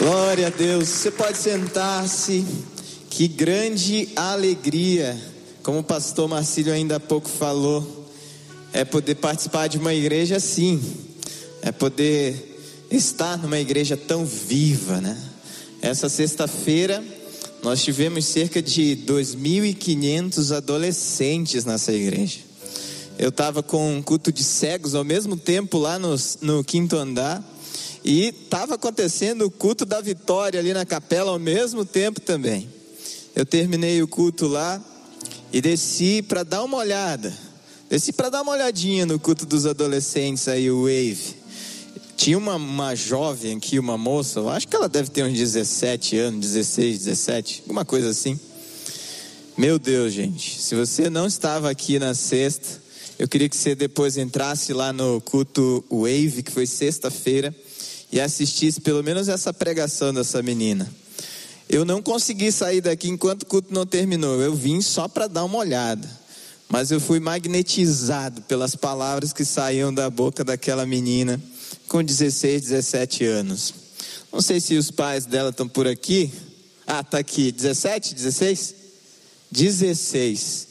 Glória a Deus. Você pode sentar-se. Que grande alegria, como o pastor Marcílio ainda há pouco falou, é poder participar de uma igreja assim, é poder estar numa igreja tão viva, né? Essa sexta-feira nós tivemos cerca de 2.500 adolescentes nessa igreja. Eu estava com um culto de cegos ao mesmo tempo lá no, no quinto andar. E estava acontecendo o culto da vitória ali na capela ao mesmo tempo também. Eu terminei o culto lá e desci para dar uma olhada. Desci para dar uma olhadinha no culto dos adolescentes aí, o Wave. Tinha uma, uma jovem aqui, uma moça, acho que ela deve ter uns 17 anos, 16, 17, alguma coisa assim. Meu Deus, gente, se você não estava aqui na sexta, eu queria que você depois entrasse lá no culto Wave, que foi sexta-feira e assistisse pelo menos essa pregação dessa menina. Eu não consegui sair daqui enquanto o culto não terminou. Eu vim só para dar uma olhada. Mas eu fui magnetizado pelas palavras que saíam da boca daquela menina com 16, 17 anos. Não sei se os pais dela estão por aqui. Ah, tá aqui. 17, 16? 16.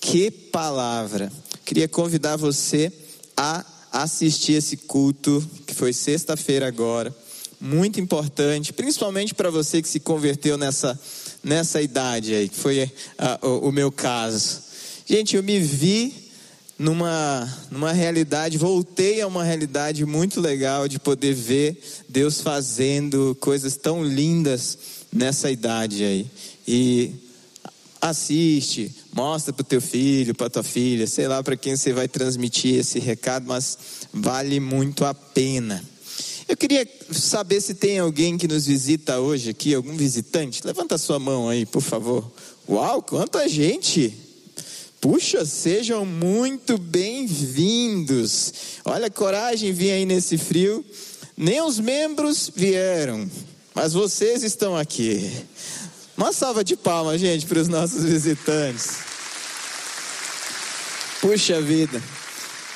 Que palavra. Queria convidar você a assistir esse culto, que foi sexta-feira agora. Muito importante, principalmente para você que se converteu nessa, nessa idade aí, que foi ah, o, o meu caso. Gente, eu me vi numa, numa realidade, voltei a uma realidade muito legal de poder ver Deus fazendo coisas tão lindas nessa idade aí. E assiste, mostra para o teu filho, para tua filha, sei lá para quem você vai transmitir esse recado, mas vale muito a pena. Eu queria saber se tem alguém que nos visita hoje aqui, algum visitante. Levanta a sua mão aí, por favor. Uau, quanta gente! Puxa, sejam muito bem-vindos. Olha, coragem vir aí nesse frio. Nem os membros vieram, mas vocês estão aqui. Uma salva de palmas, gente, para os nossos visitantes. Puxa vida.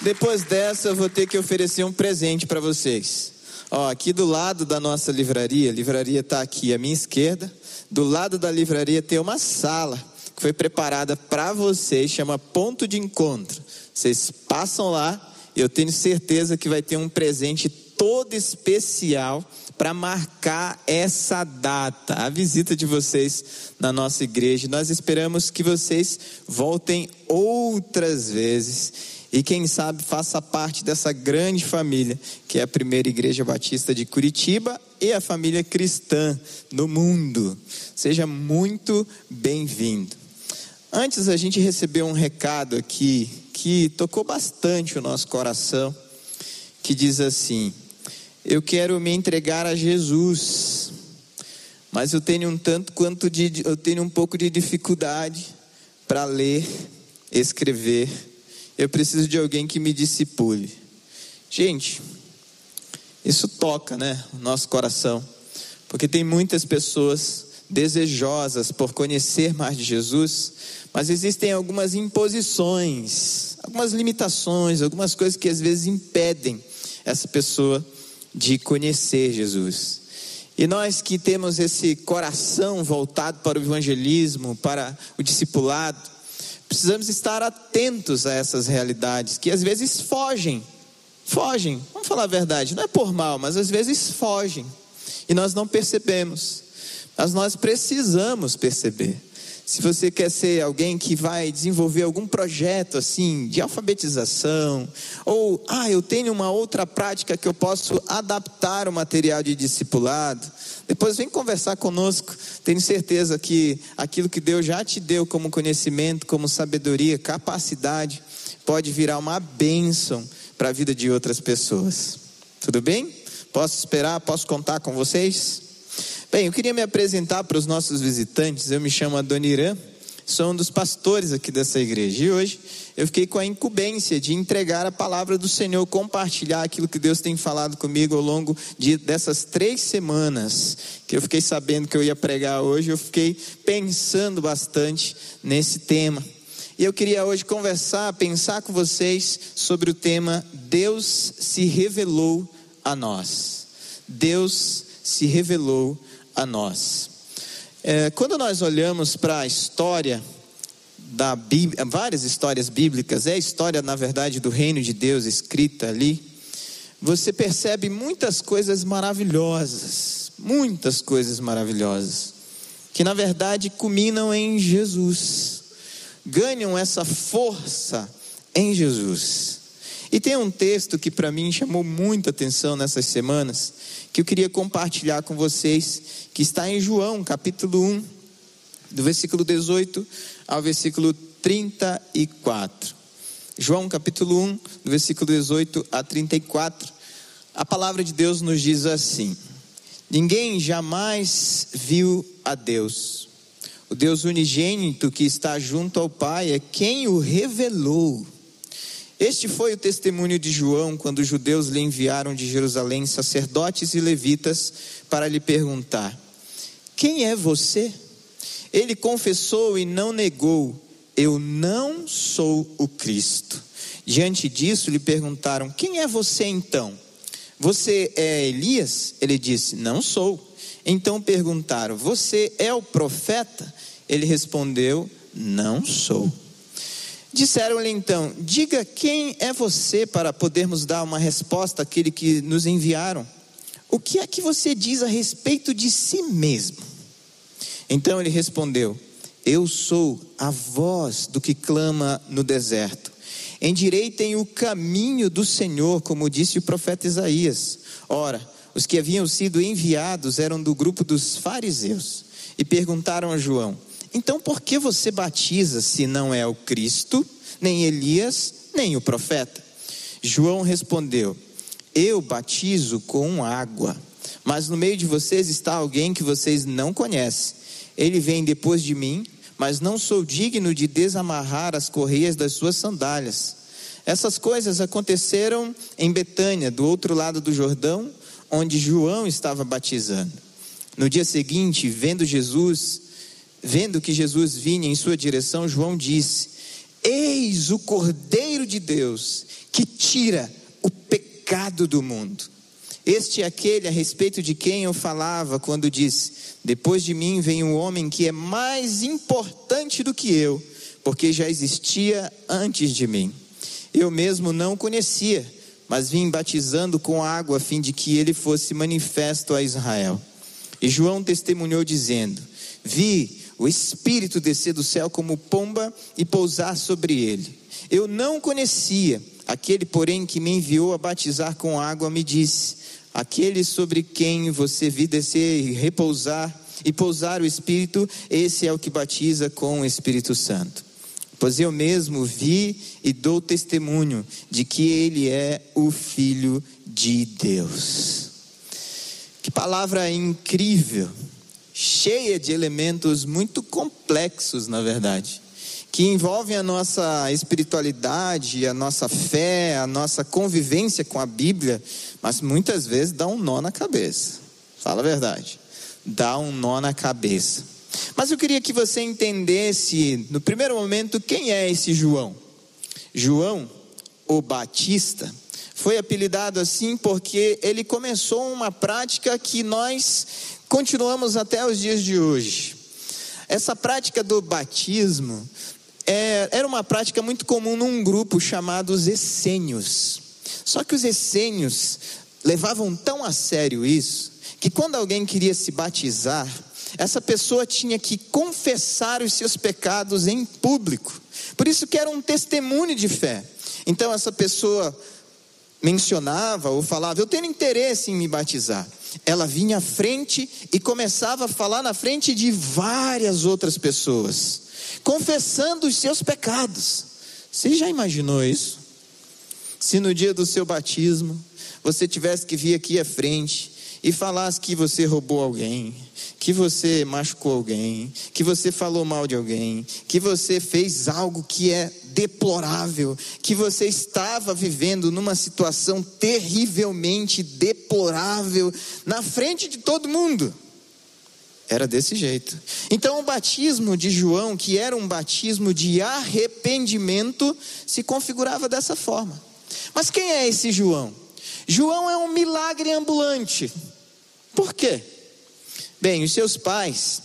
Depois dessa, eu vou ter que oferecer um presente para vocês. Ó, aqui do lado da nossa livraria, a livraria está aqui à minha esquerda. Do lado da livraria tem uma sala que foi preparada para vocês, chama Ponto de Encontro. Vocês passam lá, eu tenho certeza que vai ter um presente todo especial para marcar essa data, a visita de vocês na nossa igreja. Nós esperamos que vocês voltem outras vezes e quem sabe faça parte dessa grande família que é a primeira igreja batista de Curitiba e a família cristã no mundo. Seja muito bem-vindo. Antes a gente recebeu um recado aqui que tocou bastante o nosso coração, que diz assim: eu quero me entregar a Jesus, mas eu tenho um tanto quanto de, eu tenho um pouco de dificuldade para ler, escrever. Eu preciso de alguém que me discipule. Gente, isso toca, né, o nosso coração, porque tem muitas pessoas desejosas por conhecer mais de Jesus, mas existem algumas imposições, algumas limitações, algumas coisas que às vezes impedem essa pessoa de conhecer Jesus. E nós que temos esse coração voltado para o evangelismo, para o discipulado, precisamos estar atentos a essas realidades que às vezes fogem, fogem, vamos falar a verdade, não é por mal, mas às vezes fogem e nós não percebemos, mas nós precisamos perceber. Se você quer ser alguém que vai desenvolver algum projeto assim de alfabetização, ou ah, eu tenho uma outra prática que eu posso adaptar o material de discipulado, depois vem conversar conosco. Tenho certeza que aquilo que Deus já te deu como conhecimento, como sabedoria, capacidade, pode virar uma bênção para a vida de outras pessoas. Tudo bem? Posso esperar? Posso contar com vocês? Bem, eu queria me apresentar para os nossos visitantes. Eu me chamo Adoniran, sou um dos pastores aqui dessa igreja. E hoje eu fiquei com a incumbência de entregar a palavra do Senhor, compartilhar aquilo que Deus tem falado comigo ao longo de, dessas três semanas que eu fiquei sabendo que eu ia pregar hoje. Eu fiquei pensando bastante nesse tema. E eu queria hoje conversar, pensar com vocês sobre o tema Deus se revelou a nós. Deus se revelou a nós. É, quando nós olhamos para a história da Bíblia, várias histórias bíblicas, é a história, na verdade, do reino de Deus escrita ali, você percebe muitas coisas maravilhosas, muitas coisas maravilhosas, que na verdade culminam em Jesus, ganham essa força em Jesus. E tem um texto que para mim chamou muita atenção nessas semanas, que eu queria compartilhar com vocês, que está em João, capítulo 1, do versículo 18 ao versículo 34. João capítulo 1, do versículo 18 a 34. A palavra de Deus nos diz assim: Ninguém jamais viu a Deus. O Deus unigênito que está junto ao Pai é quem o revelou. Este foi o testemunho de João quando os judeus lhe enviaram de Jerusalém sacerdotes e levitas para lhe perguntar: Quem é você? Ele confessou e não negou: Eu não sou o Cristo. Diante disso, lhe perguntaram: Quem é você então? Você é Elias? Ele disse: Não sou. Então perguntaram: Você é o profeta? Ele respondeu: Não sou. Disseram-lhe então: Diga quem é você para podermos dar uma resposta àquele que nos enviaram. O que é que você diz a respeito de si mesmo? Então ele respondeu: Eu sou a voz do que clama no deserto. Endireitem o caminho do Senhor, como disse o profeta Isaías. Ora, os que haviam sido enviados eram do grupo dos fariseus e perguntaram a João: Então por que você batiza se não é o Cristo, nem Elias, nem o profeta? João respondeu: Eu batizo com água, mas no meio de vocês está alguém que vocês não conhecem ele vem depois de mim, mas não sou digno de desamarrar as correias das suas sandálias. Essas coisas aconteceram em Betânia, do outro lado do Jordão, onde João estava batizando. No dia seguinte, vendo Jesus, vendo que Jesus vinha em sua direção, João disse: Eis o Cordeiro de Deus que tira o pecado do mundo. Este é aquele a respeito de quem eu falava quando disse: Depois de mim vem um homem que é mais importante do que eu, porque já existia antes de mim. Eu mesmo não o conhecia, mas vim batizando com água a fim de que ele fosse manifesto a Israel. E João testemunhou dizendo: Vi o Espírito descer do céu como pomba e pousar sobre ele. Eu não conhecia, aquele, porém, que me enviou a batizar com água, me disse: Aquele sobre quem você vi descer e repousar e pousar o Espírito, esse é o que batiza com o Espírito Santo. Pois eu mesmo vi e dou testemunho de que ele é o Filho de Deus. Que palavra incrível, cheia de elementos muito complexos, na verdade que envolvem a nossa espiritualidade, a nossa fé, a nossa convivência com a Bíblia, mas muitas vezes dá um nó na cabeça. Fala a verdade. Dá um nó na cabeça. Mas eu queria que você entendesse, no primeiro momento, quem é esse João. João, o Batista, foi apelidado assim porque ele começou uma prática que nós continuamos até os dias de hoje. Essa prática do batismo é, era uma prática muito comum num grupo chamado os essênios. Só que os essênios levavam tão a sério isso, que quando alguém queria se batizar, essa pessoa tinha que confessar os seus pecados em público. Por isso que era um testemunho de fé. Então essa pessoa mencionava ou falava: "Eu tenho interesse em me batizar". Ela vinha à frente e começava a falar na frente de várias outras pessoas confessando os seus pecados. Você já imaginou isso? Se no dia do seu batismo você tivesse que vir aqui à frente e falasse que você roubou alguém, que você machucou alguém, que você falou mal de alguém, que você fez algo que é deplorável, que você estava vivendo numa situação terrivelmente deplorável na frente de todo mundo. Era desse jeito. Então, o batismo de João, que era um batismo de arrependimento, se configurava dessa forma. Mas quem é esse João? João é um milagre ambulante. Por quê? Bem, os seus pais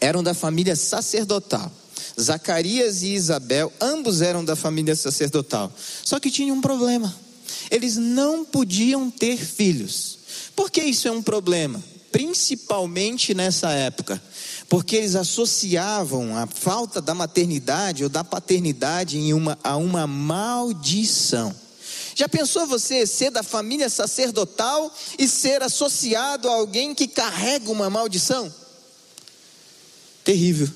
eram da família sacerdotal. Zacarias e Isabel, ambos eram da família sacerdotal. Só que tinha um problema. Eles não podiam ter filhos. Por que isso é um problema? Principalmente nessa época. Porque eles associavam a falta da maternidade ou da paternidade uma, a uma maldição. Já pensou você ser da família sacerdotal e ser associado a alguém que carrega uma maldição? Terrível.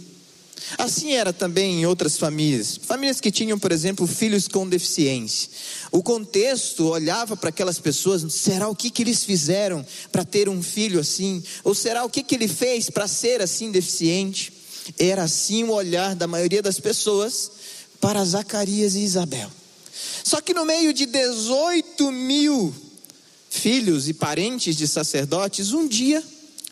Assim era também em outras famílias, famílias que tinham, por exemplo, filhos com deficiência. O contexto olhava para aquelas pessoas, será o que, que eles fizeram para ter um filho assim? Ou será o que, que ele fez para ser assim deficiente? Era assim o olhar da maioria das pessoas para Zacarias e Isabel. Só que no meio de 18 mil filhos e parentes de sacerdotes, um dia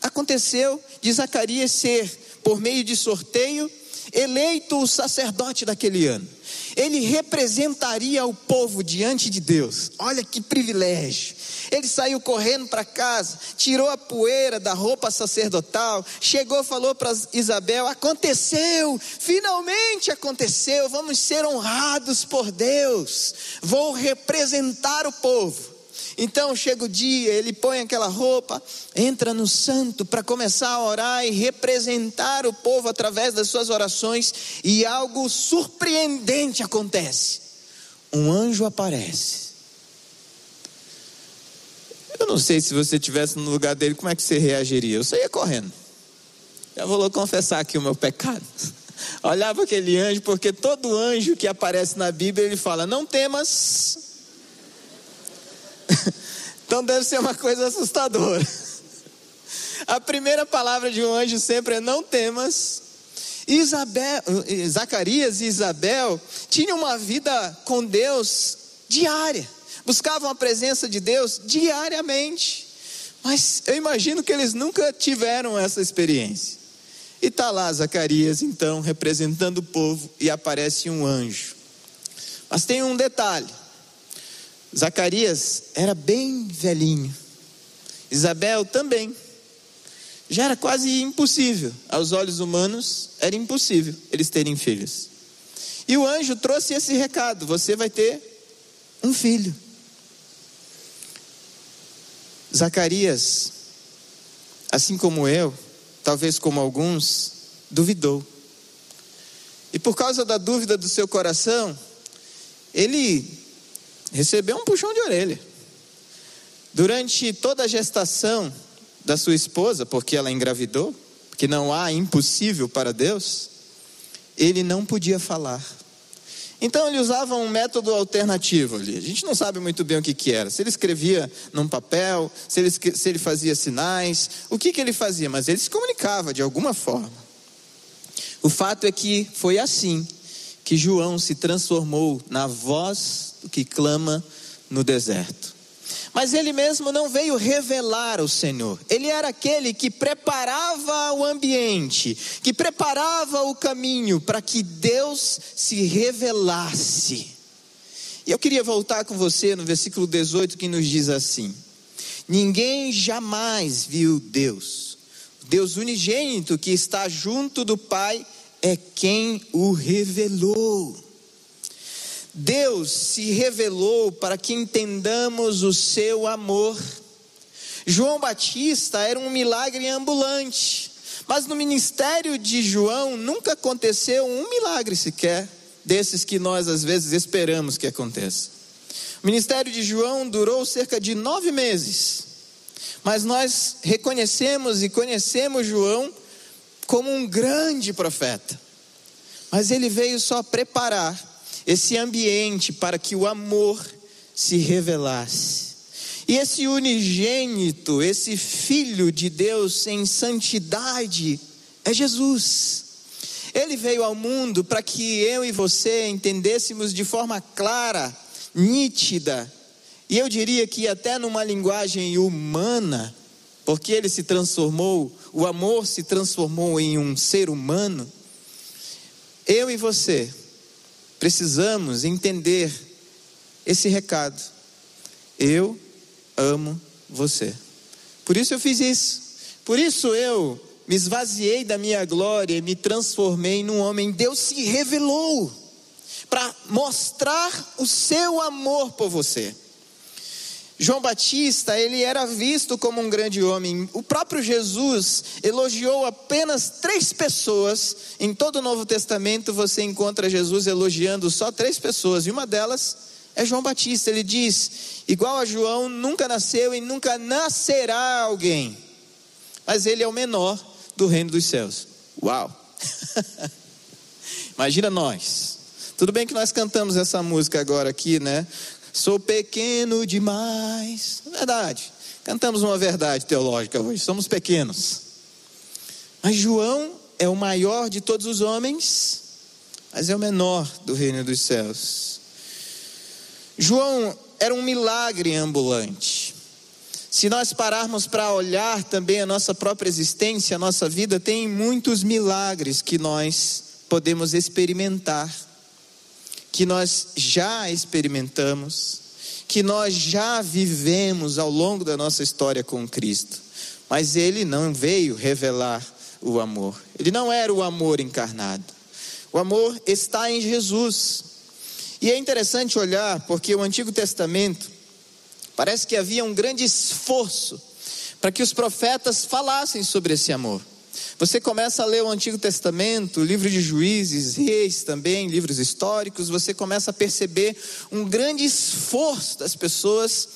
aconteceu de Zacarias ser, por meio de sorteio, eleito o sacerdote daquele ano. Ele representaria o povo diante de Deus. Olha que privilégio. Ele saiu correndo para casa, tirou a poeira da roupa sacerdotal, chegou, falou para Isabel: Aconteceu, finalmente aconteceu, vamos ser honrados por Deus. Vou representar o povo. Então chega o dia, ele põe aquela roupa, entra no santo para começar a orar e representar o povo através das suas orações, e algo surpreendente acontece. Um anjo aparece. Eu não sei se você estivesse no lugar dele, como é que você reagiria? Eu saía correndo. Já vou confessar aqui o meu pecado. Olhava aquele anjo, porque todo anjo que aparece na Bíblia, ele fala: Não temas, então deve ser uma coisa assustadora. A primeira palavra de um anjo sempre é: não temas. Isabel, Zacarias e Isabel tinham uma vida com Deus diária, buscavam a presença de Deus diariamente. Mas eu imagino que eles nunca tiveram essa experiência. E está lá Zacarias, então, representando o povo, e aparece um anjo. Mas tem um detalhe: Zacarias era bem velhinho, Isabel também. Já era quase impossível, aos olhos humanos, era impossível eles terem filhos. E o anjo trouxe esse recado: você vai ter um filho. Zacarias, assim como eu, talvez como alguns, duvidou. E por causa da dúvida do seu coração, ele recebeu um puxão de orelha. Durante toda a gestação da sua esposa, porque ela engravidou, que não há impossível para Deus, ele não podia falar. Então ele usava um método alternativo ali. A gente não sabe muito bem o que, que era. Se ele escrevia num papel, se ele, se ele fazia sinais, o que, que ele fazia, mas ele se comunicava de alguma forma. O fato é que foi assim que João se transformou na voz que clama no deserto. Mas ele mesmo não veio revelar o Senhor. Ele era aquele que preparava o ambiente, que preparava o caminho para que Deus se revelasse. E eu queria voltar com você no versículo 18 que nos diz assim: Ninguém jamais viu Deus. Deus unigênito que está junto do Pai é quem o revelou. Deus se revelou para que entendamos o seu amor. João Batista era um milagre ambulante, mas no ministério de João nunca aconteceu um milagre sequer, desses que nós às vezes esperamos que aconteça. O ministério de João durou cerca de nove meses, mas nós reconhecemos e conhecemos João como um grande profeta. Mas ele veio só preparar esse ambiente para que o amor se revelasse. E esse unigênito, esse filho de Deus em santidade, é Jesus. Ele veio ao mundo para que eu e você entendêssemos de forma clara, nítida, e eu diria que até numa linguagem humana, porque ele se transformou, o amor se transformou em um ser humano. Eu e você precisamos entender esse recado. Eu amo você. Por isso eu fiz isso. Por isso eu me esvaziei da minha glória e me transformei num homem. Deus se revelou para mostrar o seu amor por você. João Batista, ele era visto como um grande homem. O próprio Jesus elogiou apenas três pessoas. Em todo o Novo Testamento você encontra Jesus elogiando só três pessoas, e uma delas é João Batista. Ele diz: igual a João, nunca nasceu e nunca nascerá alguém, mas ele é o menor do reino dos céus. Uau! Imagina nós. Tudo bem que nós cantamos essa música agora aqui, né? Sou pequeno demais. Verdade. Cantamos uma verdade teológica hoje. Somos pequenos. Mas João é o maior de todos os homens, mas é o menor do reino dos céus. João era um milagre ambulante. Se nós pararmos para olhar também a nossa própria existência, a nossa vida, tem muitos milagres que nós podemos experimentar que nós já experimentamos, que nós já vivemos ao longo da nossa história com Cristo. Mas ele não veio revelar o amor. Ele não era o amor encarnado. O amor está em Jesus. E é interessante olhar, porque o Antigo Testamento parece que havia um grande esforço para que os profetas falassem sobre esse amor. Você começa a ler o Antigo Testamento, o livro de Juízes, Reis também, livros históricos, você começa a perceber um grande esforço das pessoas,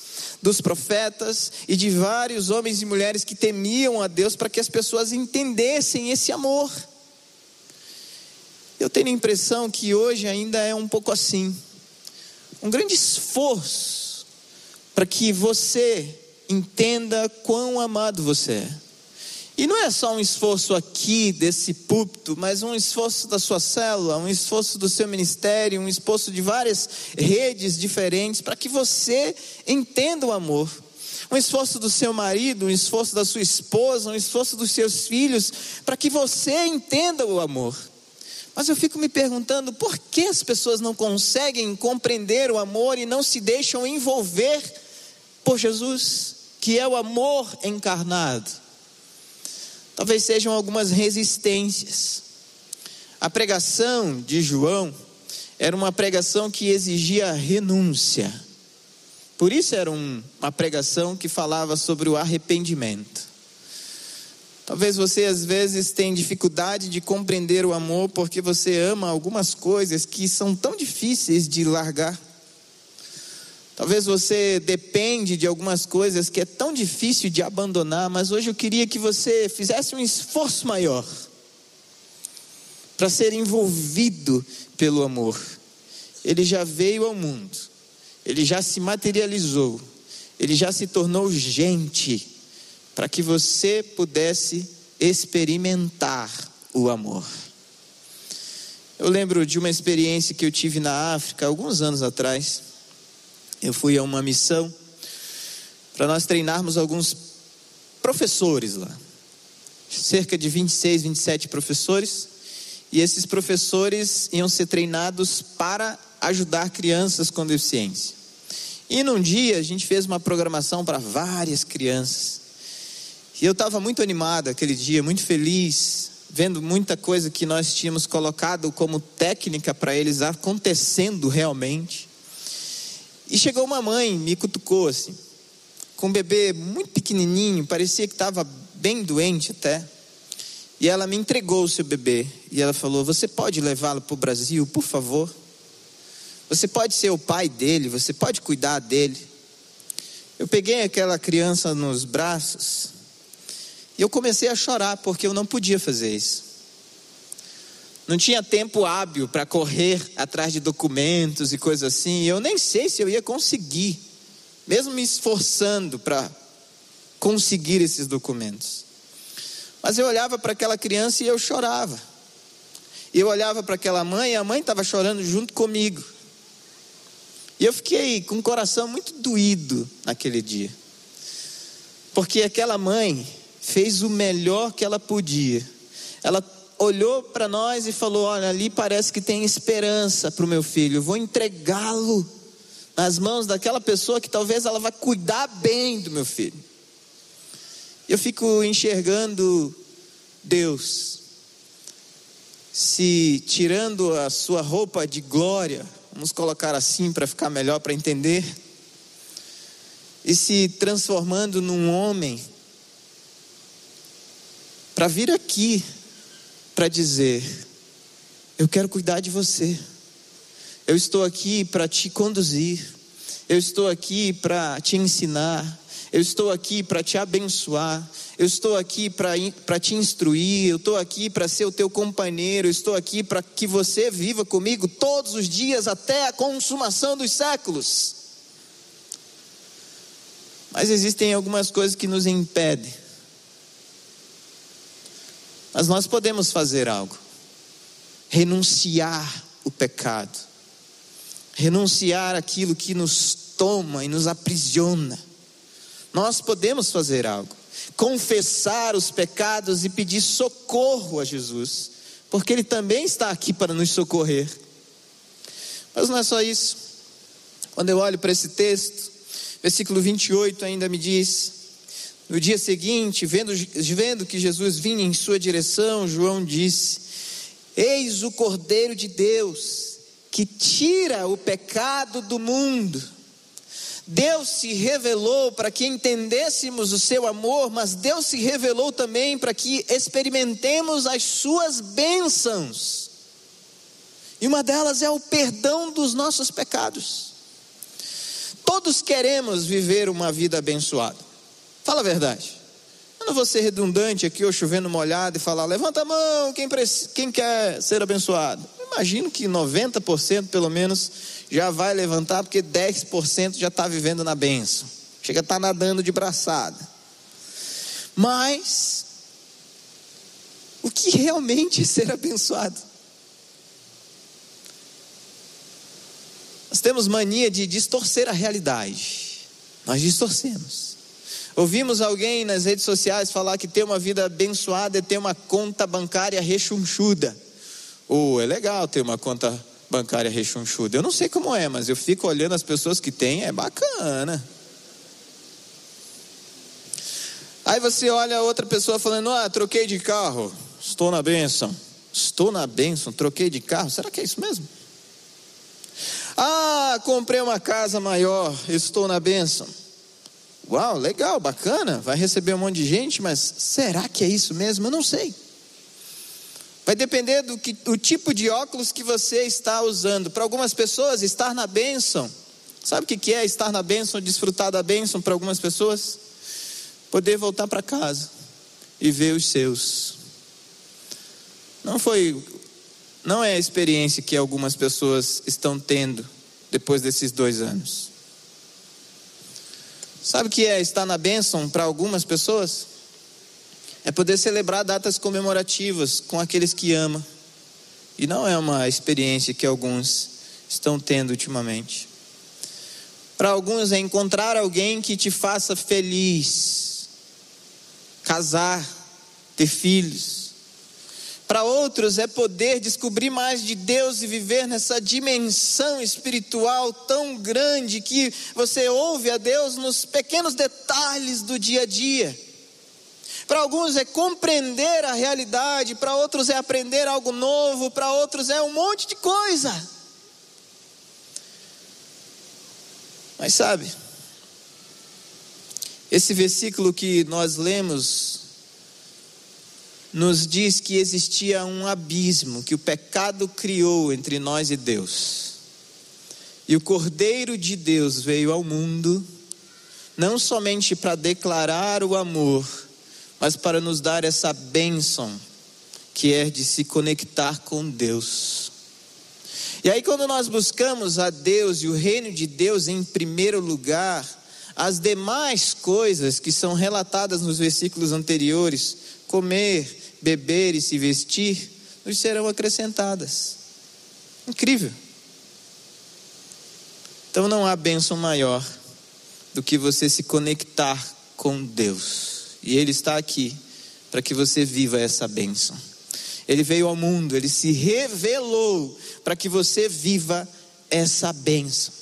dos profetas e de vários homens e mulheres que temiam a Deus para que as pessoas entendessem esse amor. Eu tenho a impressão que hoje ainda é um pouco assim. Um grande esforço para que você entenda quão amado você é. E não é só um esforço aqui desse púlpito, mas um esforço da sua célula, um esforço do seu ministério, um esforço de várias redes diferentes para que você entenda o amor. Um esforço do seu marido, um esforço da sua esposa, um esforço dos seus filhos, para que você entenda o amor. Mas eu fico me perguntando por que as pessoas não conseguem compreender o amor e não se deixam envolver por Jesus, que é o amor encarnado. Talvez sejam algumas resistências. A pregação de João era uma pregação que exigia renúncia. Por isso era um, uma pregação que falava sobre o arrependimento. Talvez você às vezes tenha dificuldade de compreender o amor porque você ama algumas coisas que são tão difíceis de largar. Talvez você depende de algumas coisas que é tão difícil de abandonar, mas hoje eu queria que você fizesse um esforço maior para ser envolvido pelo amor. Ele já veio ao mundo, ele já se materializou, ele já se tornou gente para que você pudesse experimentar o amor. Eu lembro de uma experiência que eu tive na África alguns anos atrás eu fui a uma missão para nós treinarmos alguns professores lá. Cerca de 26, 27 professores. E esses professores iam ser treinados para ajudar crianças com deficiência. E num dia a gente fez uma programação para várias crianças. E eu estava muito animado aquele dia, muito feliz, vendo muita coisa que nós tínhamos colocado como técnica para eles acontecendo realmente. E chegou uma mãe, me cutucou assim, com um bebê muito pequenininho, parecia que estava bem doente até. E ela me entregou o seu bebê. E ela falou: Você pode levá-lo para o Brasil, por favor? Você pode ser o pai dele, você pode cuidar dele. Eu peguei aquela criança nos braços e eu comecei a chorar porque eu não podia fazer isso não tinha tempo hábil para correr atrás de documentos e coisas assim. Eu nem sei se eu ia conseguir, mesmo me esforçando para conseguir esses documentos. Mas eu olhava para aquela criança e eu chorava. E eu olhava para aquela mãe e a mãe estava chorando junto comigo. E eu fiquei com o coração muito doído naquele dia. Porque aquela mãe fez o melhor que ela podia. Ela olhou para nós e falou: Olha, ali parece que tem esperança para o meu filho, vou entregá-lo nas mãos daquela pessoa que talvez ela vai cuidar bem do meu filho. Eu fico enxergando Deus se tirando a sua roupa de glória, vamos colocar assim para ficar melhor para entender, e se transformando num homem para vir aqui para dizer: Eu quero cuidar de você. Eu estou aqui para te conduzir. Eu estou aqui para te ensinar. Eu estou aqui para te abençoar. Eu estou aqui para te instruir. Eu estou aqui para ser o teu companheiro. Eu estou aqui para que você viva comigo todos os dias até a consumação dos séculos. Mas existem algumas coisas que nos impedem mas nós podemos fazer algo. Renunciar o pecado. Renunciar aquilo que nos toma e nos aprisiona. Nós podemos fazer algo. Confessar os pecados e pedir socorro a Jesus, porque Ele também está aqui para nos socorrer. Mas não é só isso. Quando eu olho para esse texto, versículo 28 ainda me diz: no dia seguinte, vendo, vendo que Jesus vinha em sua direção, João disse: Eis o Cordeiro de Deus, que tira o pecado do mundo. Deus se revelou para que entendêssemos o seu amor, mas Deus se revelou também para que experimentemos as suas bênçãos. E uma delas é o perdão dos nossos pecados. Todos queremos viver uma vida abençoada. Fala a verdade. Eu não vou ser redundante aqui ou chovendo molhado e falar, levanta a mão, quem, quem quer ser abençoado? imagino que 90% pelo menos já vai levantar, porque 10% já está vivendo na benção. Chega a estar tá nadando de braçada. Mas, o que realmente é ser abençoado? Nós temos mania de distorcer a realidade. Nós distorcemos. Ouvimos alguém nas redes sociais falar que ter uma vida abençoada é ter uma conta bancária rechonchuda. Ou oh, é legal ter uma conta bancária rechonchuda. Eu não sei como é, mas eu fico olhando as pessoas que têm, é bacana. Aí você olha outra pessoa falando: Ah, troquei de carro, estou na bênção. Estou na bênção, troquei de carro, será que é isso mesmo? Ah, comprei uma casa maior, estou na bênção. Uau, legal, bacana, vai receber um monte de gente, mas será que é isso mesmo? Eu não sei. Vai depender do que, o tipo de óculos que você está usando. Para algumas pessoas, estar na bênção. Sabe o que é estar na bênção, desfrutar da bênção para algumas pessoas? Poder voltar para casa e ver os seus. Não foi, não é a experiência que algumas pessoas estão tendo depois desses dois anos. Sabe o que é estar na bênção para algumas pessoas? É poder celebrar datas comemorativas com aqueles que ama. E não é uma experiência que alguns estão tendo ultimamente. Para alguns é encontrar alguém que te faça feliz, casar, ter filhos, para outros é poder descobrir mais de Deus e viver nessa dimensão espiritual tão grande que você ouve a Deus nos pequenos detalhes do dia a dia. Para alguns é compreender a realidade, para outros é aprender algo novo, para outros é um monte de coisa. Mas sabe, esse versículo que nós lemos nos diz que existia um abismo que o pecado criou entre nós e Deus. E o Cordeiro de Deus veio ao mundo, não somente para declarar o amor, mas para nos dar essa bênção, que é de se conectar com Deus. E aí, quando nós buscamos a Deus e o reino de Deus em primeiro lugar, as demais coisas que são relatadas nos versículos anteriores, comer, beber e se vestir, nos serão acrescentadas. Incrível. Então não há bênção maior do que você se conectar com Deus. E Ele está aqui para que você viva essa bênção. Ele veio ao mundo, ele se revelou para que você viva essa bênção.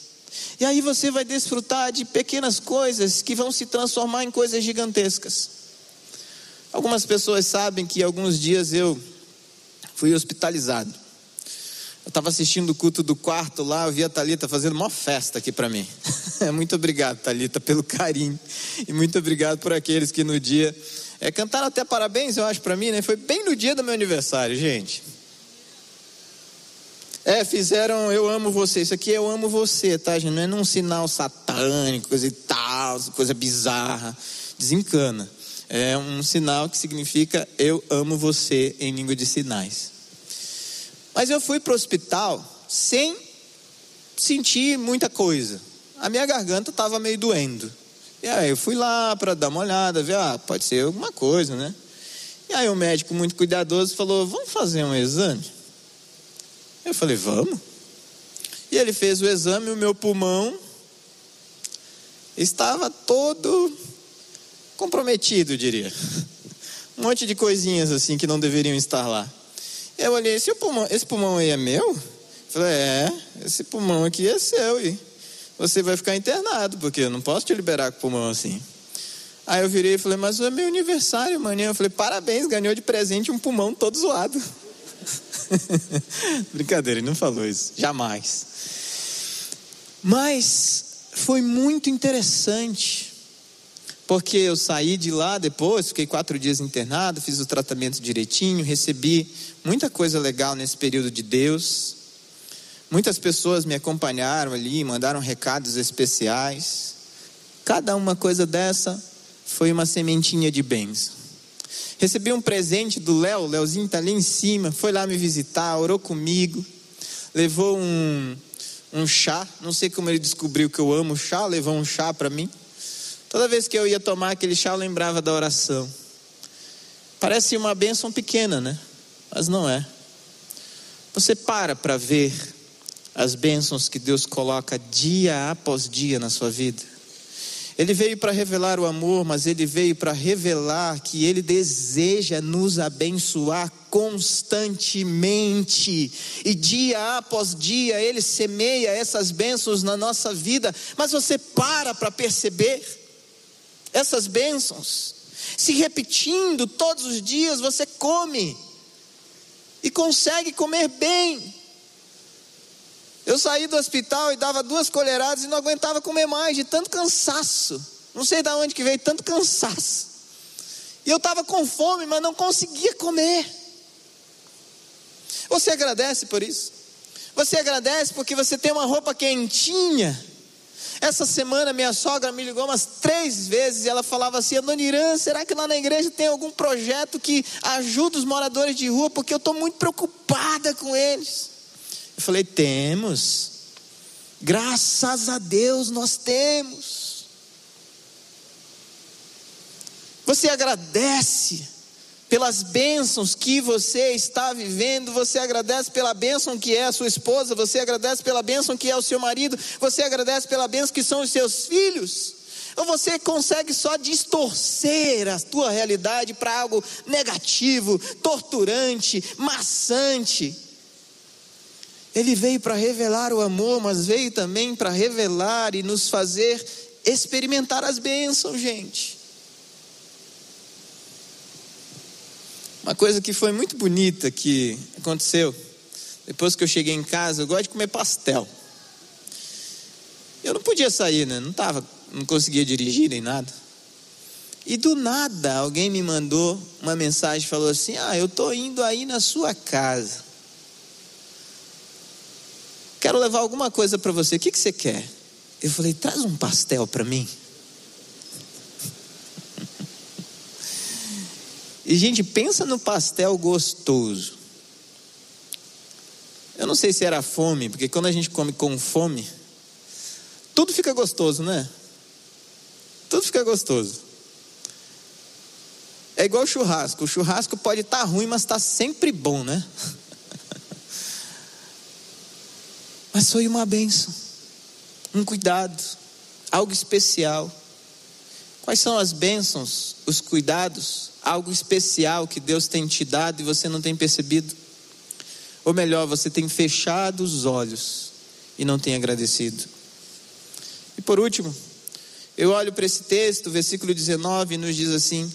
E aí você vai desfrutar de pequenas coisas que vão se transformar em coisas gigantescas. Algumas pessoas sabem que alguns dias eu fui hospitalizado. Eu estava assistindo o culto do quarto lá, eu vi a Thalita fazendo uma festa aqui para mim. muito obrigado, Thalita, pelo carinho. E muito obrigado por aqueles que no dia. É, cantaram até parabéns, eu acho, para mim, né? Foi bem no dia do meu aniversário, gente. É, fizeram eu amo você. Isso aqui é eu amo você, tá, gente? Não é num sinal satânico, coisa e tal, coisa bizarra. Desencana é um sinal que significa eu amo você em língua de sinais. Mas eu fui para o hospital sem sentir muita coisa. A minha garganta estava meio doendo. E aí eu fui lá para dar uma olhada, ver, ah, pode ser alguma coisa, né? E aí o médico, muito cuidadoso, falou: Vamos fazer um exame? Eu falei: Vamos. E ele fez o exame, o meu pulmão estava todo comprometido, eu diria. Um monte de coisinhas assim que não deveriam estar lá. Eu olhei, esse pulmão, esse pulmão aí é meu? Falei, é, esse pulmão aqui é seu e você vai ficar internado, porque eu não posso te liberar com o pulmão assim. Aí eu virei e falei, mas é meu aniversário, maninho. Eu falei, parabéns, ganhou de presente um pulmão todo zoado. Brincadeira, ele não falou isso, jamais. Mas foi muito interessante porque eu saí de lá depois, fiquei quatro dias internado, fiz o tratamento direitinho, recebi muita coisa legal nesse período de Deus. Muitas pessoas me acompanharam ali, mandaram recados especiais. Cada uma coisa dessa foi uma sementinha de bênção. Recebi um presente do Léo, o Léozinho está ali em cima, foi lá me visitar, orou comigo, levou um, um chá, não sei como ele descobriu que eu amo chá, levou um chá para mim. Toda vez que eu ia tomar aquele chá, eu lembrava da oração. Parece uma bênção pequena, né? Mas não é. Você para para ver as bênçãos que Deus coloca dia após dia na sua vida. Ele veio para revelar o amor, mas ele veio para revelar que ele deseja nos abençoar constantemente. E dia após dia ele semeia essas bênçãos na nossa vida, mas você para para perceber essas bênçãos, se repetindo todos os dias, você come e consegue comer bem. Eu saí do hospital e dava duas colheradas e não aguentava comer mais, de tanto cansaço. Não sei de onde que veio tanto cansaço. E eu estava com fome, mas não conseguia comer. Você agradece por isso? Você agradece porque você tem uma roupa quentinha essa semana minha sogra me ligou umas três vezes e ela falava assim: Dona Irã, será que lá na igreja tem algum projeto que ajuda os moradores de rua? Porque eu estou muito preocupada com eles. Eu falei: temos. Graças a Deus nós temos. Você agradece pelas bênçãos que você está vivendo, você agradece pela bênção que é a sua esposa, você agradece pela bênção que é o seu marido, você agradece pela bênção que são os seus filhos. Ou você consegue só distorcer a tua realidade para algo negativo, torturante, maçante. Ele veio para revelar o amor, mas veio também para revelar e nos fazer experimentar as bênçãos, gente. Uma coisa que foi muito bonita que aconteceu, depois que eu cheguei em casa, eu gosto de comer pastel. Eu não podia sair, né? Não tava, não conseguia dirigir nem nada. E do nada alguém me mandou uma mensagem, falou assim: "Ah, eu tô indo aí na sua casa. Quero levar alguma coisa para você. O que que você quer?" Eu falei: "Traz um pastel para mim." E, gente, pensa no pastel gostoso. Eu não sei se era fome, porque quando a gente come com fome, tudo fica gostoso, né? Tudo fica gostoso. É igual churrasco. O churrasco pode estar tá ruim, mas está sempre bom, né? mas foi uma benção, um cuidado, algo especial. Quais são as bênçãos, os cuidados, algo especial que Deus tem te dado e você não tem percebido? Ou melhor, você tem fechado os olhos e não tem agradecido? E por último, eu olho para esse texto, versículo 19, e nos diz assim: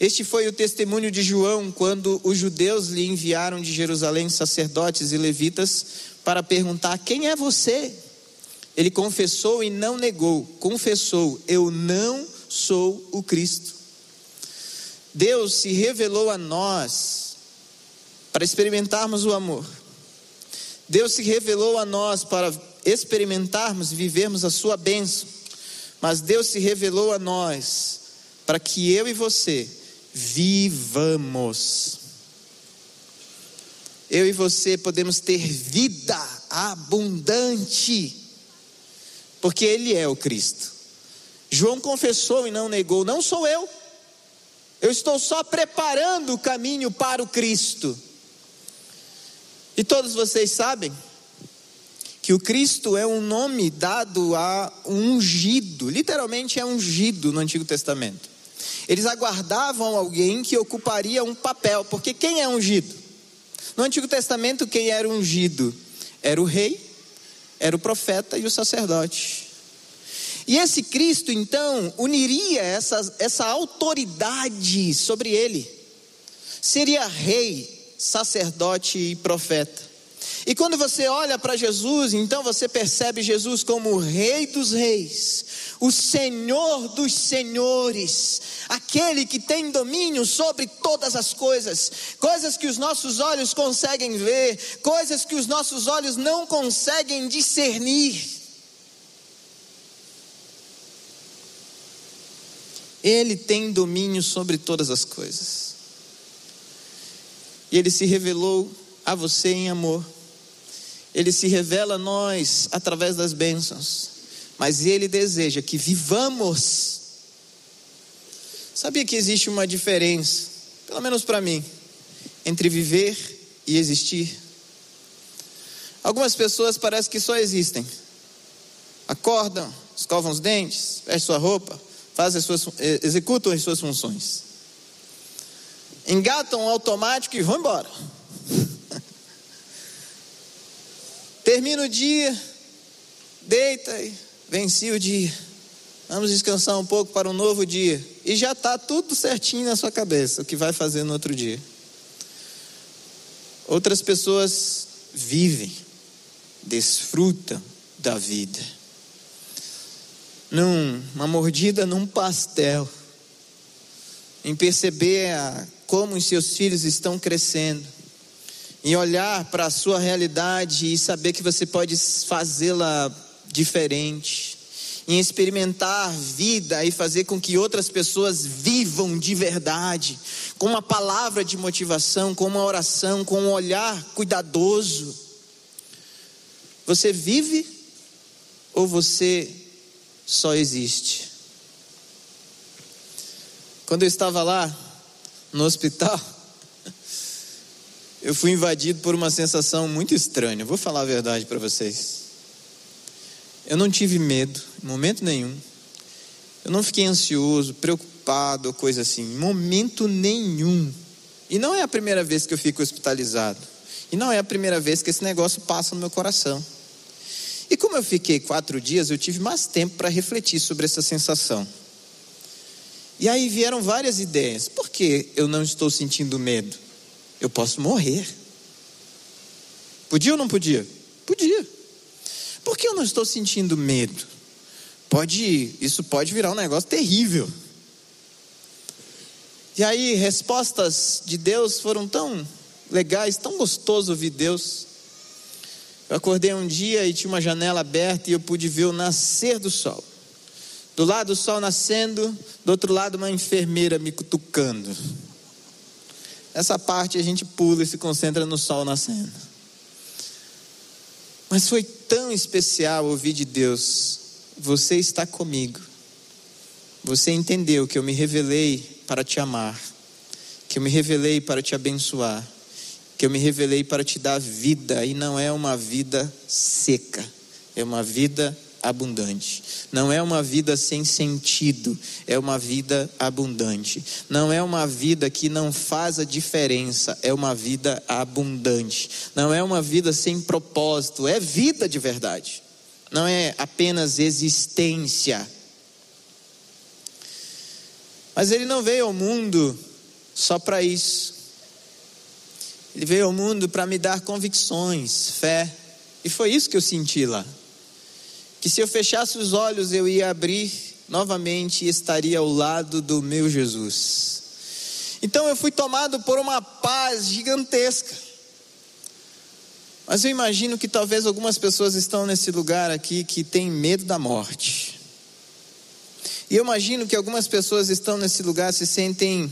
Este foi o testemunho de João quando os judeus lhe enviaram de Jerusalém sacerdotes e levitas para perguntar: Quem é você? Ele confessou e não negou, confessou: Eu não sou o Cristo. Deus se revelou a nós para experimentarmos o amor. Deus se revelou a nós para experimentarmos e vivermos a sua bênção. Mas Deus se revelou a nós para que eu e você vivamos. Eu e você podemos ter vida abundante, porque Ele é o Cristo. João confessou e não negou, não sou eu. Eu estou só preparando o caminho para o Cristo. E todos vocês sabem que o Cristo é um nome dado a um ungido, literalmente é ungido no Antigo Testamento. Eles aguardavam alguém que ocuparia um papel, porque quem é ungido? No Antigo Testamento, quem era ungido? Era o rei, era o profeta e o sacerdote. E esse Cristo, então, uniria essa, essa autoridade sobre ele. Seria rei, sacerdote e profeta. E quando você olha para Jesus, então você percebe Jesus como o Rei dos Reis, o Senhor dos Senhores, aquele que tem domínio sobre todas as coisas, coisas que os nossos olhos conseguem ver, coisas que os nossos olhos não conseguem discernir. Ele tem domínio sobre todas as coisas. E ele se revelou a você em amor. Ele se revela a nós através das bênçãos. Mas ele deseja que vivamos. Sabia que existe uma diferença, pelo menos para mim, entre viver e existir? Algumas pessoas parecem que só existem. Acordam, escovam os dentes, vestem sua roupa, fazem as suas, eh, executam as suas funções. Engatam automático e vão embora. Termina o dia, deita e venci o dia. Vamos descansar um pouco para um novo dia. E já está tudo certinho na sua cabeça, o que vai fazer no outro dia. Outras pessoas vivem, desfrutam da vida numa mordida num pastel, em perceber a, como os seus filhos estão crescendo, em olhar para a sua realidade e saber que você pode fazê-la diferente, em experimentar vida e fazer com que outras pessoas vivam de verdade, com uma palavra de motivação, com uma oração, com um olhar cuidadoso. Você vive ou você só existe. Quando eu estava lá no hospital, eu fui invadido por uma sensação muito estranha. Vou falar a verdade para vocês. Eu não tive medo, em momento nenhum. Eu não fiquei ansioso, preocupado ou coisa assim, em momento nenhum. E não é a primeira vez que eu fico hospitalizado. E não é a primeira vez que esse negócio passa no meu coração. E como eu fiquei quatro dias, eu tive mais tempo para refletir sobre essa sensação. E aí vieram várias ideias. Por que eu não estou sentindo medo? Eu posso morrer. Podia ou não podia? Podia. Por que eu não estou sentindo medo? Pode, isso pode virar um negócio terrível. E aí, respostas de Deus foram tão legais, tão gostoso ouvir Deus. Eu acordei um dia e tinha uma janela aberta e eu pude ver o nascer do sol. Do lado do sol nascendo, do outro lado uma enfermeira me cutucando. Essa parte a gente pula e se concentra no sol nascendo. Mas foi tão especial ouvir de Deus: Você está comigo. Você entendeu que eu me revelei para te amar, que eu me revelei para te abençoar que eu me revelei para te dar vida, e não é uma vida seca, é uma vida abundante. Não é uma vida sem sentido, é uma vida abundante. Não é uma vida que não faz a diferença, é uma vida abundante. Não é uma vida sem propósito, é vida de verdade. Não é apenas existência. Mas ele não veio ao mundo só para isso. Ele veio ao mundo para me dar convicções, fé. E foi isso que eu senti lá. Que se eu fechasse os olhos, eu ia abrir novamente e estaria ao lado do meu Jesus. Então eu fui tomado por uma paz gigantesca. Mas eu imagino que talvez algumas pessoas estão nesse lugar aqui que têm medo da morte. E eu imagino que algumas pessoas estão nesse lugar se sentem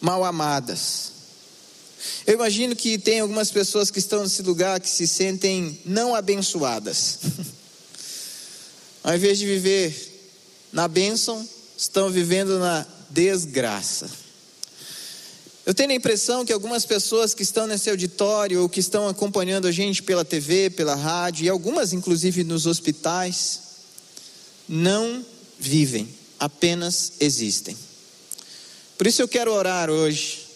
mal amadas. Eu imagino que tem algumas pessoas que estão nesse lugar que se sentem não abençoadas. Ao invés de viver na bênção, estão vivendo na desgraça. Eu tenho a impressão que algumas pessoas que estão nesse auditório ou que estão acompanhando a gente pela TV, pela rádio e algumas inclusive nos hospitais, não vivem apenas existem. Por isso eu quero orar hoje,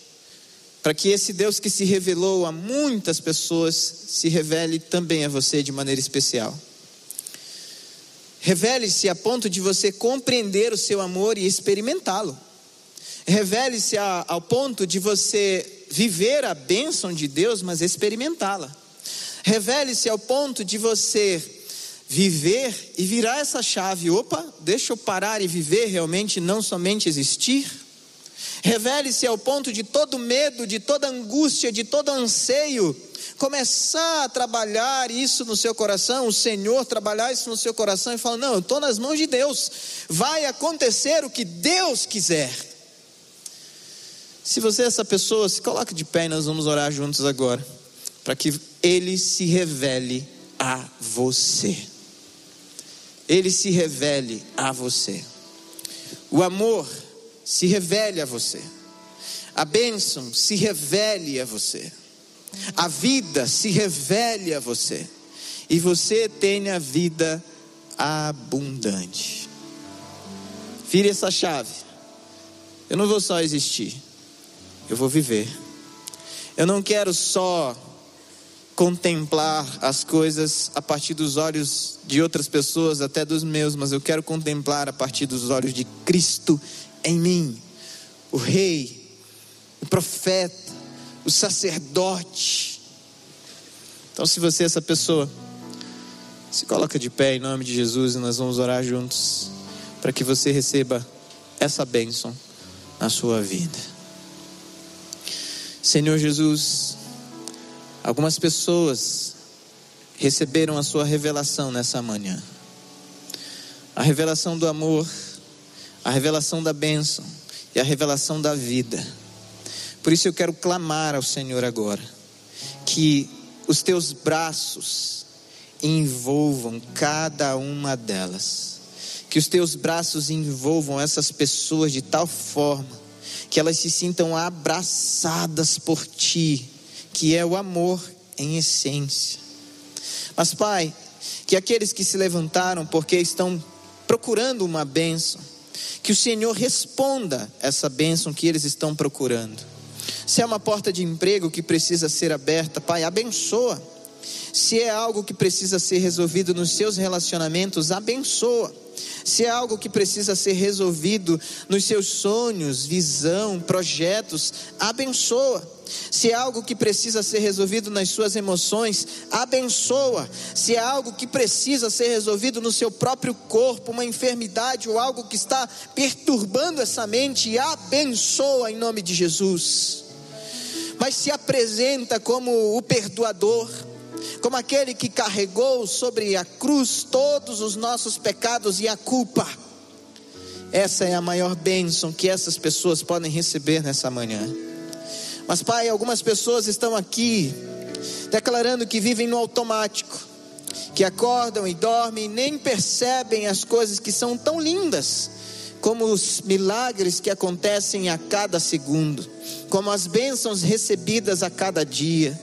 para que esse Deus que se revelou a muitas pessoas se revele também a você de maneira especial. Revele-se a ponto de você compreender o seu amor e experimentá-lo. Revele-se ao ponto de você viver a bênção de Deus, mas experimentá-la. Revele-se ao ponto de você viver e virar essa chave. Opa, deixa eu parar e viver realmente, não somente existir. Revele-se ao ponto de todo medo, de toda angústia, de todo anseio, começar a trabalhar isso no seu coração, o Senhor trabalhar isso no seu coração e falar: Não, eu estou nas mãos de Deus, vai acontecer o que Deus quiser. Se você é essa pessoa, se coloque de pé e nós vamos orar juntos agora, para que Ele se revele a você ele se revele a você. O amor se revele a você. A bênção se revele a você. A vida se revele a você. E você tenha vida abundante. Vire essa chave. Eu não vou só existir. Eu vou viver. Eu não quero só contemplar as coisas a partir dos olhos de outras pessoas, até dos meus, mas eu quero contemplar a partir dos olhos de Cristo em mim, o Rei, o profeta, o sacerdote. Então, se você é essa pessoa, se coloca de pé em nome de Jesus e nós vamos orar juntos para que você receba essa bênção na sua vida. Senhor Jesus, Algumas pessoas receberam a sua revelação nessa manhã. A revelação do amor, a revelação da bênção e a revelação da vida. Por isso eu quero clamar ao Senhor agora que os teus braços envolvam cada uma delas. Que os teus braços envolvam essas pessoas de tal forma que elas se sintam abraçadas por ti que é o amor em essência. Mas, Pai, que aqueles que se levantaram porque estão procurando uma bênção, que o Senhor responda essa bênção que eles estão procurando. Se é uma porta de emprego que precisa ser aberta, Pai, abençoa. Se é algo que precisa ser resolvido nos seus relacionamentos, abençoa. Se é algo que precisa ser resolvido nos seus sonhos, visão, projetos, abençoa. Se é algo que precisa ser resolvido nas suas emoções, abençoa. Se é algo que precisa ser resolvido no seu próprio corpo, uma enfermidade ou algo que está perturbando essa mente, abençoa em nome de Jesus. Mas se apresenta como o perdoador, como aquele que carregou sobre a cruz todos os nossos pecados e a culpa. Essa é a maior bênção que essas pessoas podem receber nessa manhã. Mas, Pai, algumas pessoas estão aqui declarando que vivem no automático, que acordam e dormem e nem percebem as coisas que são tão lindas, como os milagres que acontecem a cada segundo, como as bênçãos recebidas a cada dia.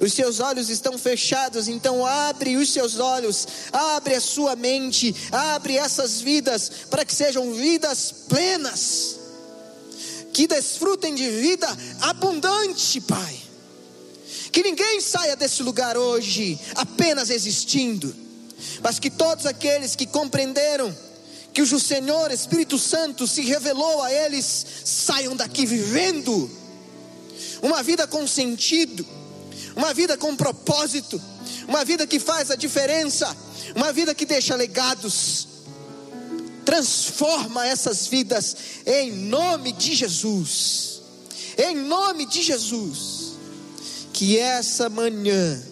Os seus olhos estão fechados, então abre os seus olhos, abre a sua mente, abre essas vidas para que sejam vidas plenas que desfrutem de vida abundante, Pai. Que ninguém saia desse lugar hoje apenas existindo, mas que todos aqueles que compreenderam que o Senhor Espírito Santo se revelou a eles saiam daqui vivendo uma vida com sentido, uma vida com propósito, uma vida que faz a diferença, uma vida que deixa legados. Transforma essas vidas em nome de Jesus. Em nome de Jesus. Que essa manhã,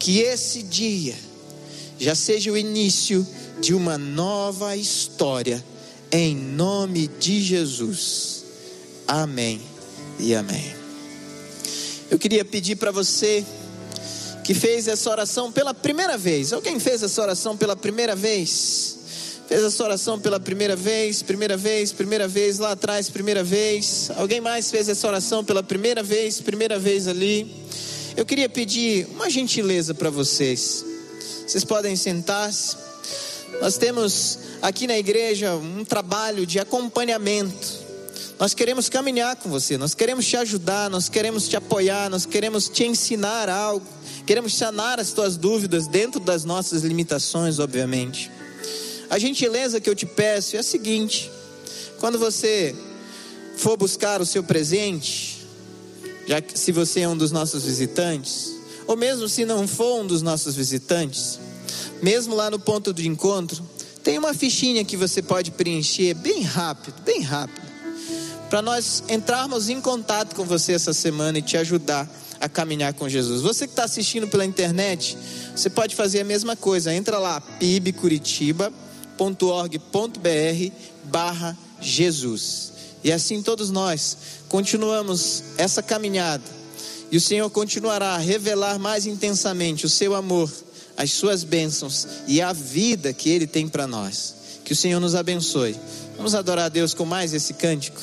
que esse dia, já seja o início de uma nova história, em nome de Jesus. Amém e amém. Eu queria pedir para você que fez essa oração pela primeira vez. Alguém fez essa oração pela primeira vez? Fez essa oração pela primeira vez, primeira vez, primeira vez lá atrás, primeira vez. Alguém mais fez essa oração pela primeira vez, primeira vez ali? Eu queria pedir uma gentileza para vocês. Vocês podem sentar-se. Nós temos aqui na igreja um trabalho de acompanhamento. Nós queremos caminhar com você, nós queremos te ajudar, nós queremos te apoiar, nós queremos te ensinar algo, queremos sanar as tuas dúvidas dentro das nossas limitações, obviamente. A gentileza que eu te peço é a seguinte: quando você for buscar o seu presente, já que se você é um dos nossos visitantes, ou mesmo se não for um dos nossos visitantes, mesmo lá no ponto de encontro, tem uma fichinha que você pode preencher bem rápido, bem rápido, para nós entrarmos em contato com você essa semana e te ajudar a caminhar com Jesus. Você que está assistindo pela internet, você pode fazer a mesma coisa. Entra lá, pibcuritiba.org.br barra Jesus. E assim todos nós continuamos essa caminhada. E o Senhor continuará a revelar mais intensamente o seu amor, as suas bênçãos e a vida que Ele tem para nós. Que o Senhor nos abençoe. Vamos adorar a Deus com mais esse cântico.